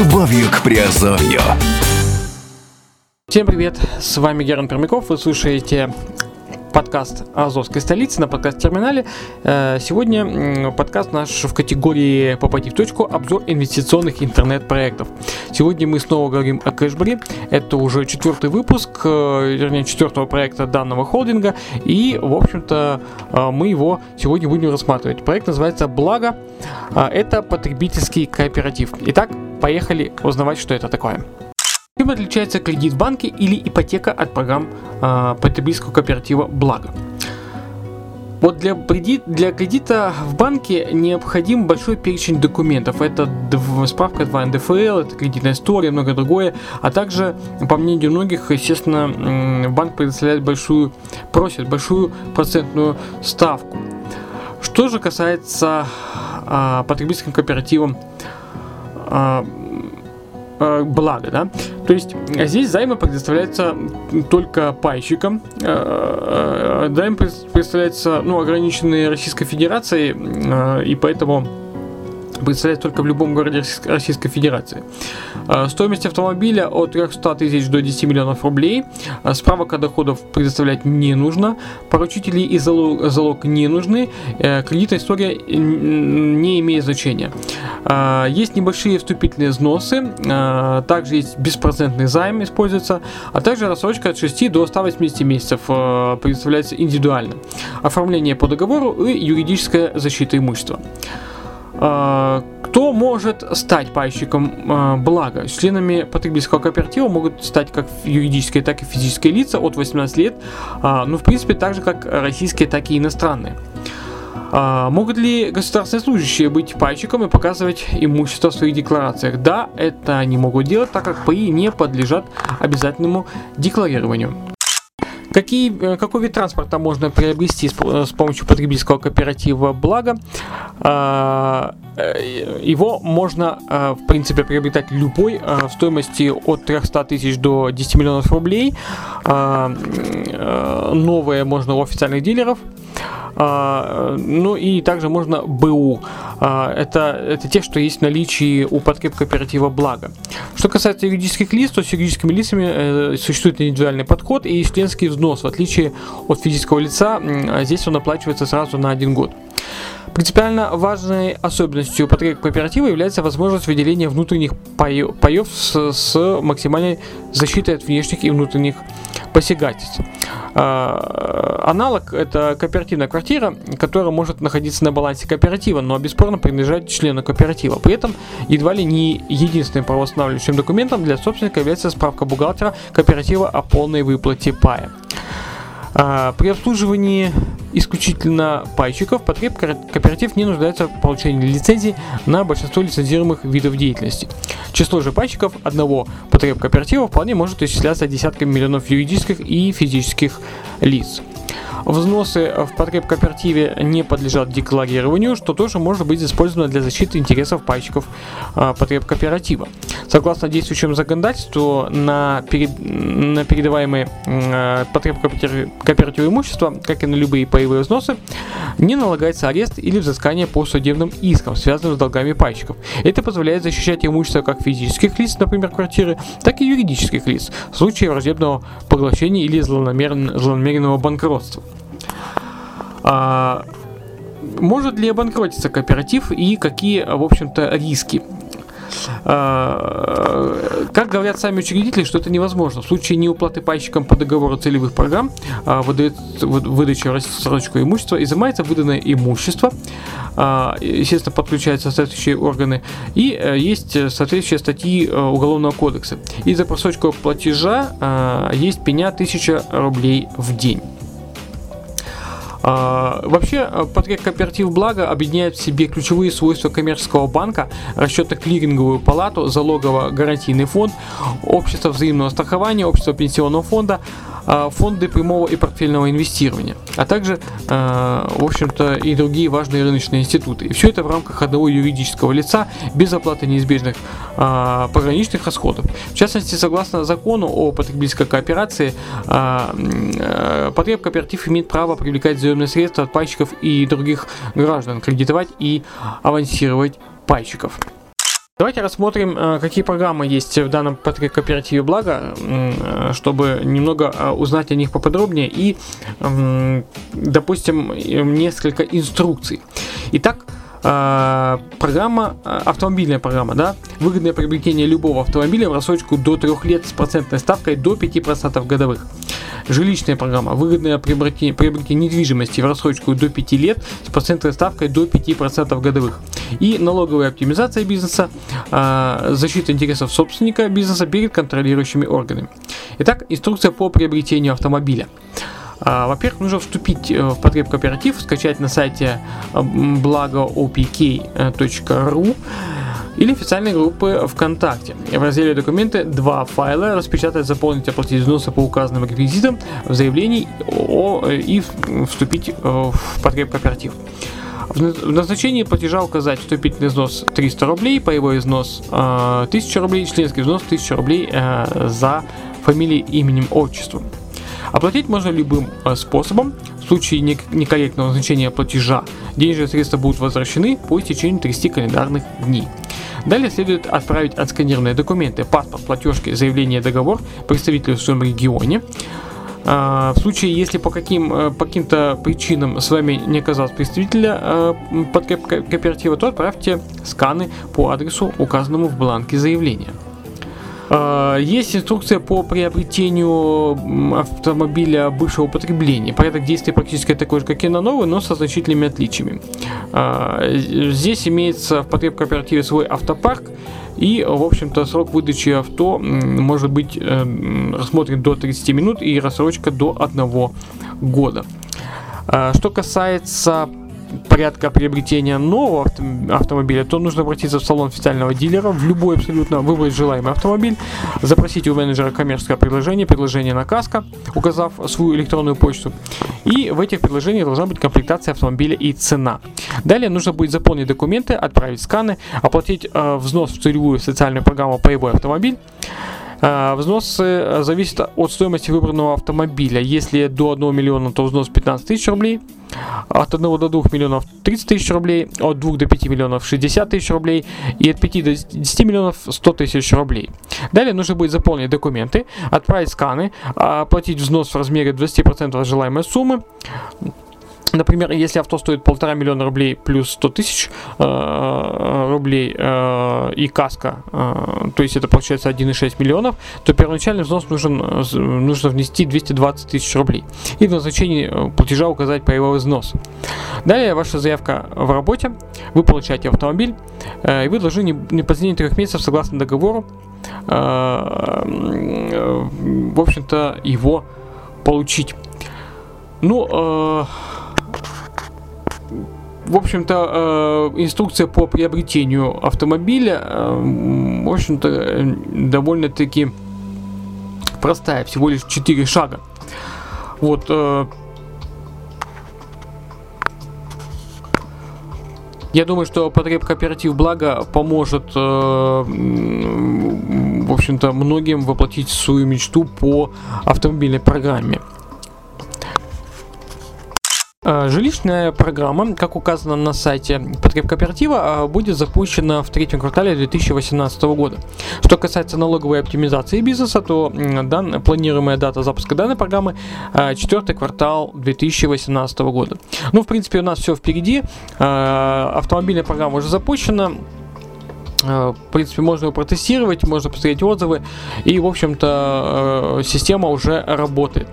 Любовью к Приазовью. Всем привет, с вами Герман Пермяков, вы слушаете подкаст Азовской столицы на подкаст-терминале. Э, Сегодня подкаст наш в категории «Попади в точку. Обзор инвестиционных интернет-проектов». Сегодня мы снова говорим о кэшбэре. Это уже четвертый выпуск, э, вернее, четвертого проекта данного холдинга. И, в общем-то, э, мы его сегодня будем рассматривать. Проект называется «Благо». Это потребительский кооператив. Итак, поехали узнавать, что это такое. Чем отличается кредит в банке или ипотека от программ э, потребительского кооператива «Благо»? Вот для, кредит, для кредита в банке необходим большой перечень документов. Это справка 2 НДФЛ, это кредитная история, многое другое. А также, по мнению многих, естественно, банк предоставляет большую, просит большую процентную ставку. Что же касается а, потребительским кооперативам а, э, благо, да. То есть э, здесь займы предоставляются только пайщикам. Э, э, Займ пред- представляется, ну, ограниченный Российской Федерацией, и поэтому представляется только в любом городе Российс- Российской Федерации. Э, Стоимость автомобиля от 300 тысяч до 10 миллионов рублей. Э, Справок о доходах предоставлять не нужно. Поручители и залог, залог не нужны. Э, Кредитная история не имеет значения. Э, Есть небольшие вступительные взносы. Также есть беспроцентный займ используется. А также рассрочка от 6 до 180 месяцев э, предоставляется индивидуально. Оформление по договору и юридическая защита имущества. А, Кто может стать пайщиком а, блага? Членами потребительского кооператива могут стать как юридические, так и физические лица от 18 лет, а, ну, в принципе, так же, как российские, так и иностранные. Могут ли государственные служащие быть пайщиком и показывать имущество в своих декларациях? Да, это они могут делать, так как ПАИ не подлежат обязательному декларированию. Какие, э, какой вид транспорта можно приобрести с, с помощью потребительского кооператива «Благо»? А, э, Его можно, э, в принципе, приобретать любой э, в стоимости от 300 тысяч до 10 миллионов рублей. А, э, Новые можно у официальных дилеров. А, Ну и также можно БУ. А, Это, это те, что есть в наличии у потреб кооператива «Благо». Что касается юридических лиц, то с юридическими лицами э, существует индивидуальный подход и членский взнос. В отличие от физического лица, а здесь он оплачивается сразу на один год. Принципиально важной особенностью потреб кооператива является возможность выделения внутренних паев с, с максимальной защитой от внешних и внутренних посягательств. А, Аналог – это кооперативная квартира, которая может находиться на балансе кооператива, но бесспорно принадлежать члену кооператива. При этом едва ли не единственным правоустанавливающим документом для собственника является справка бухгалтера кооператива о полной выплате пая. А, При обслуживании исключительно пайщиков потреб ко- кооператив не нуждается в получении лицензий на большинство лицензируемых видов деятельности. Число же пайщиков одного потреб кооператива вполне может исчисляться десятками миллионов юридических и физических лиц. Взносы в потреб кооперативе не подлежат декларированию, что тоже может быть использовано для защиты интересов пайщиков а, потреб кооператива. Согласно действующему законодательству, на, перед- на передаваемые м, потреб кооператив- кооператива имущества, как и на любые паевые взносы, не налагается арест или взыскание по судебным искам, связанным с долгами пайщиков. Это позволяет защищать имущество как физических лиц, например, квартиры, так и юридических лиц в случае враждебного поглощения или злонамерен- злонамеренного банкротства. А, может ли обанкротиться кооператив и какие, в общем-то, риски? А, Как говорят сами учредители, что это невозможно. В случае неуплаты пайщикам по договору целевых программ а, выдает вы- выдача в рассрочку имущества, изымается выданное имущество, а, естественно, подключаются соответствующие органы, и э, есть соответствующие статьи э, Уголовного кодекса. И за просрочку платежа есть пеня 1000 рублей в день. А, Вообще, э, потреб кооператив «Благо» объединяет в себе ключевые свойства коммерческого банка, расчетно-клиринговую палату, залогово-гарантийный фонд, общество взаимного страхования, общество пенсионного фонда, фонды прямого и портфельного инвестирования, а также, э, в общем-то, и другие важные рыночные институты. И все это в рамках одного юридического лица без оплаты неизбежных а, пограничных расходов. В частности, согласно закону о потребительской кооперации, а, э, потреб кооператив имеет право привлекать заемные средства от пайщиков и других граждан, кредитовать и авансировать пайщиков. Давайте рассмотрим, э, какие программы есть в данном кооперативе «Благо», э, чтобы немного э, узнать о них поподробнее и, допустим, несколько инструкций. Итак, программа, автомобильная программа, да, выгодное приобретение любого автомобиля в рассрочку до 3 лет с процентной ставкой до 5% годовых. Жилищная программа, выгодное приобретение, приобретение недвижимости в рассрочку до 5 лет с процентной ставкой до 5% годовых. И налоговая оптимизация бизнеса, э, защита интересов собственника бизнеса перед контролирующими органами. Итак, инструкция по приобретению автомобиля. А, Во-первых, нужно вступить э, в потреб кооператив, скачать на сайте благоопк.ру или официальной группы ВКонтакте. В разделе «Документы» два файла распечатать, заполнить, оплатить взносы по указанным реквизитам в заявлении о, э, и вступить э, в потреб кооператив. В наз- в назначении платежа указать вступительный взнос 300 рублей, паевой взнос э, 1000 рублей, членский взнос 1000 рублей э, за фамилией, именем, отчеством. Оплатить можно любым э, способом. Случае нек- некорректного назначения платежа денежные средства будут возвращены по истечению 30 календарных дней. Далее следует отправить отсканированные документы, паспорт, платежки, заявление, договор представителю в своем регионе. А, В случае, если по, каким, э, по каким-то причинам с вами не оказалось представителя э, под ко- ко- кооператива, то отправьте сканы по адресу, указанному в бланке заявления. А, Есть инструкция по приобретению автомобиля бывшего употребления. Порядок действий практически такой же, как и на новый, но со значительными отличиями. А, Здесь имеется в потреб кооперативе свой автопарк, и, в общем-то, срок выдачи авто может быть э, рассмотрен до 30 минут и рассрочка до 1 года. А, Что касается порядка приобретения нового авто- автомобиля, то нужно обратиться в салон официального дилера, в любой абсолютно выбрать желаемый автомобиль, запросить у менеджера коммерческое предложение, предложение на каско, указав свою электронную почту. И в этих предложениях должна быть комплектация автомобиля и цена. Далее нужно будет заполнить документы, отправить сканы, оплатить э, взнос в целевую социальную программу «Паевой автомобиль», а, Взносы э, зависят от стоимости выбранного автомобиля. Если до 1 миллиона, то взнос 15 тысяч рублей. От 1 до 2 миллионов 30 тысяч рублей. От 2 до 5 миллионов 60 тысяч рублей. И от 5 до 10 миллионов 100 тысяч рублей. Далее нужно будет заполнить документы, отправить сканы, оплатить взнос в размере 20% от желаемой суммы. Например, если авто стоит полтора миллиона рублей плюс 100 тысяч э, рублей э, и каска, э, то есть это получается 1,6 миллионов, то первоначальный взнос нужен, нужно внести 220 тысяч рублей. И в назначении э, платежа указать паевой взнос. Далее ваша заявка в работе, вы получаете автомобиль, э, и вы должны не, не позднее трех месяцев согласно договору, э, э, в общем-то, его получить. Ну, э, в общем-то, э, инструкция по приобретению автомобиля, э, в общем-то, довольно-таки простая, всего лишь 4 шага. Вот. э, Я думаю, что потреб кооператив благо поможет, в общем-то, многим воплотить свою мечту по автомобильной программе. Э, Жилищная программа, как указано на сайте потреб кооператива, э, будет запущена в третьем квартале 2018 года. Что касается налоговой оптимизации бизнеса, то дан- планируемая дата запуска данной программы э, четвертый квартал 2018 года. Ну, в принципе, у нас все впереди. Автомобильная программа уже запущена. Э, В принципе, можно его протестировать, можно посмотреть отзывы. И, в общем-то, э, система уже работает.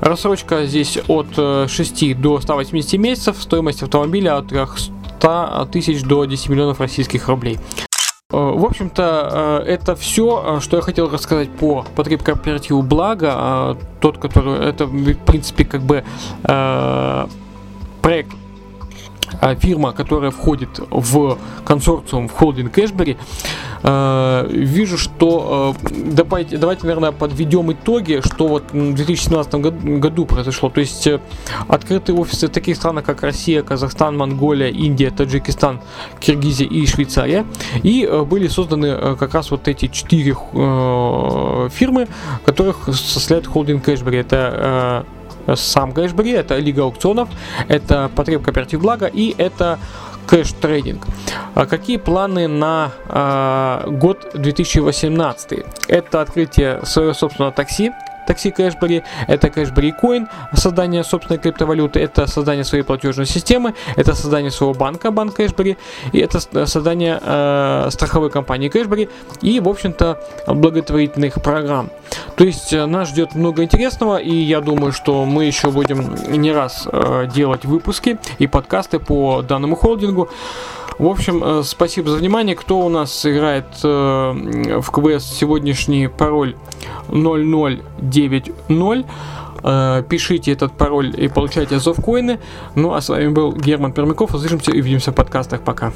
Рассрочка здесь от э, 6 до 180 месяцев. Стоимость автомобиля от 300 тысяч до 10 миллионов российских рублей. Э, В общем-то, э, это все, что я хотел рассказать по потреб кооперативу Благо. Э, Тот, который, это, в принципе, как бы э, проект фирма, которая входит в консорциум в холдинг Кэшбери, э, вижу, что э, давайте, давайте, наверное, подведем итоги, что вот в 2017 году, произошло. То есть э, открытые офисы в таких странах, как Россия, Казахстан, Монголия, Индия, Таджикистан, Киргизия и Швейцария. И были созданы как раз вот эти четыре фирмы, которых составляет холдинг Кэшбери. Это сам Кэшбери, это Лига аукционов, это Потребкооператив Благо и это Cash Trading. А какие планы на э, год 2018? Это открытие своего собственного такси, такси Кэшбери, это Кэшбери Coin, создание собственной криптовалюты, это создание своей платежной системы, это создание своего банка, банк Кэшбери, и это создание э, страховой компании Кэшбери и, в общем-то, благотворительных программ. То есть э, нас ждет много интересного, и я думаю, что мы еще будем не раз э, делать выпуски и подкасты по данному холдингу. В общем, э, спасибо за внимание. Кто у нас играет э, в КВС сегодняшний пароль 0090? Э, пишите этот пароль и получайте азов коины. Ну а с вами был Герман Пермяков. Услышимся и увидимся в подкастах. Пока.